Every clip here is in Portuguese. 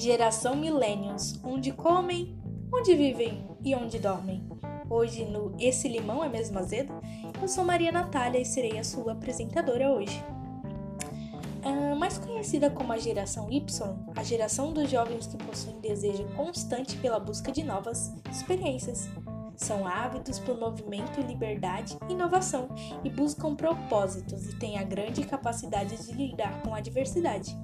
Geração Millennials, onde comem, onde vivem e onde dormem. Hoje no Esse Limão é Mesmo Azedo, eu sou Maria Natália e serei a sua apresentadora hoje. Uh, mais conhecida como a geração Y, a geração dos jovens que possuem desejo constante pela busca de novas experiências. São ávidos por movimento, liberdade e inovação e buscam propósitos e têm a grande capacidade de lidar com a diversidade.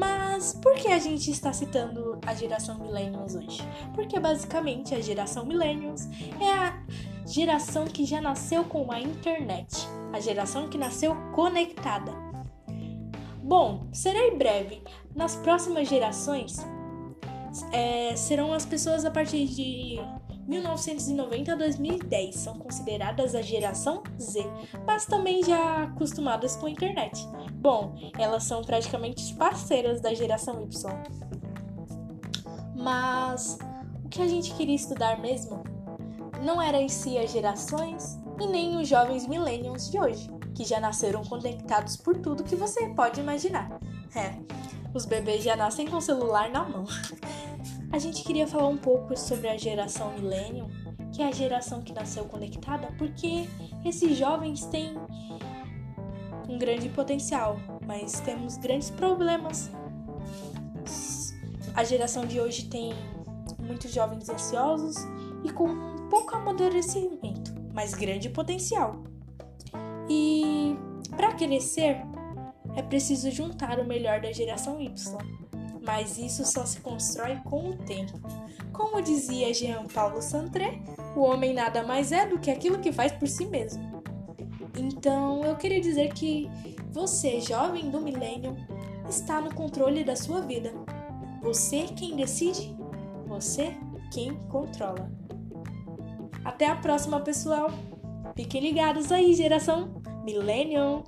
Mas por que a gente está citando a geração Millennials hoje? Porque basicamente a geração Millennials é a geração que já nasceu com a internet, a geração que nasceu conectada. Bom, serei breve. Nas próximas gerações é, serão as pessoas a partir de 1990 a 2010 são consideradas a geração Z, mas também já acostumadas com a internet. Bom, elas são praticamente parceiras da geração Y. Mas o que a gente queria estudar mesmo não era em si as gerações e nem os jovens millennials de hoje, que já nasceram conectados por tudo que você pode imaginar. É, os bebês já nascem com o celular na mão. A gente queria falar um pouco sobre a geração Millennium, que é a geração que nasceu conectada, porque esses jovens têm um grande potencial, mas temos grandes problemas. A geração de hoje tem muitos jovens ansiosos e com pouco amadurecimento, mas grande potencial. E para crescer, é preciso juntar o melhor da geração Y mas isso só se constrói com o tempo. Como dizia Jean Paulo Sartre, o homem nada mais é do que aquilo que faz por si mesmo. Então, eu queria dizer que você, jovem do milênio, está no controle da sua vida. Você quem decide, você quem controla. Até a próxima, pessoal. Fiquem ligados aí, geração Millennium.